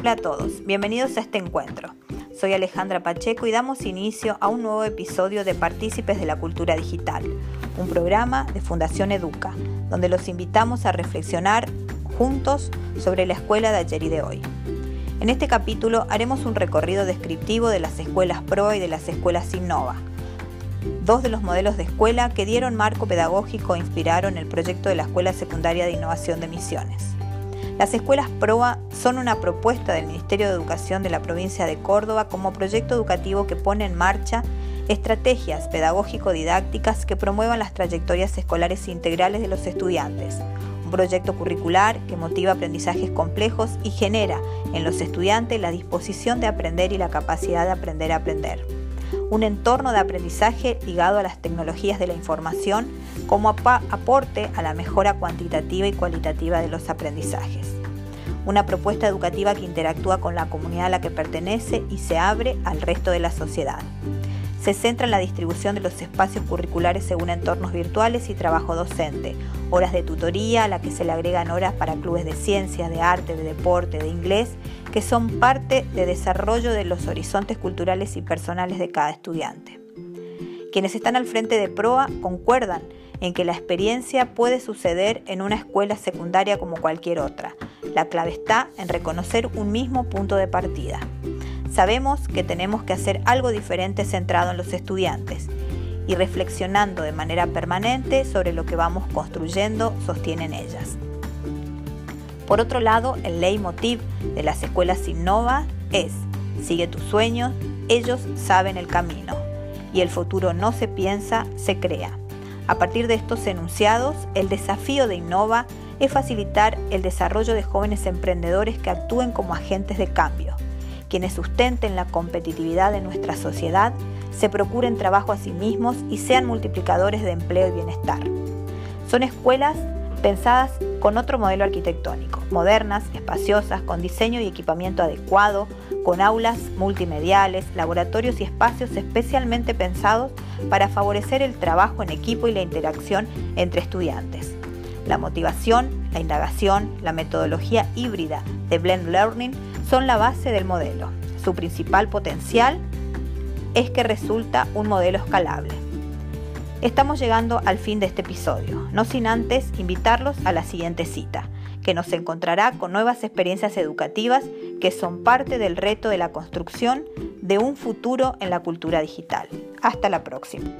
Hola a todos, bienvenidos a este encuentro. Soy Alejandra Pacheco y damos inicio a un nuevo episodio de Partícipes de la Cultura Digital, un programa de Fundación Educa, donde los invitamos a reflexionar juntos sobre la escuela de ayer y de hoy. En este capítulo haremos un recorrido descriptivo de las escuelas PRO y de las escuelas Innova, dos de los modelos de escuela que dieron marco pedagógico e inspiraron el proyecto de la Escuela Secundaria de Innovación de Misiones. Las escuelas PROA son una propuesta del Ministerio de Educación de la provincia de Córdoba como proyecto educativo que pone en marcha estrategias pedagógico-didácticas que promuevan las trayectorias escolares integrales de los estudiantes. Un proyecto curricular que motiva aprendizajes complejos y genera en los estudiantes la disposición de aprender y la capacidad de aprender a aprender un entorno de aprendizaje ligado a las tecnologías de la información como aporte a la mejora cuantitativa y cualitativa de los aprendizajes. Una propuesta educativa que interactúa con la comunidad a la que pertenece y se abre al resto de la sociedad se centra en la distribución de los espacios curriculares según entornos virtuales y trabajo docente, horas de tutoría a la que se le agregan horas para clubes de ciencias, de arte, de deporte, de inglés, que son parte de desarrollo de los horizontes culturales y personales de cada estudiante. Quienes están al frente de PROA concuerdan en que la experiencia puede suceder en una escuela secundaria como cualquier otra. La clave está en reconocer un mismo punto de partida. Sabemos que tenemos que hacer algo diferente centrado en los estudiantes y reflexionando de manera permanente sobre lo que vamos construyendo, sostienen ellas. Por otro lado, el leitmotiv de las escuelas Innova es, sigue tus sueños, ellos saben el camino y el futuro no se piensa, se crea. A partir de estos enunciados, el desafío de Innova es facilitar el desarrollo de jóvenes emprendedores que actúen como agentes de cambio quienes sustenten la competitividad de nuestra sociedad, se procuren trabajo a sí mismos y sean multiplicadores de empleo y bienestar. Son escuelas pensadas con otro modelo arquitectónico, modernas, espaciosas, con diseño y equipamiento adecuado, con aulas multimediales, laboratorios y espacios especialmente pensados para favorecer el trabajo en equipo y la interacción entre estudiantes. La motivación, la indagación, la metodología híbrida de Blend Learning son la base del modelo. Su principal potencial es que resulta un modelo escalable. Estamos llegando al fin de este episodio, no sin antes invitarlos a la siguiente cita, que nos encontrará con nuevas experiencias educativas que son parte del reto de la construcción de un futuro en la cultura digital. Hasta la próxima.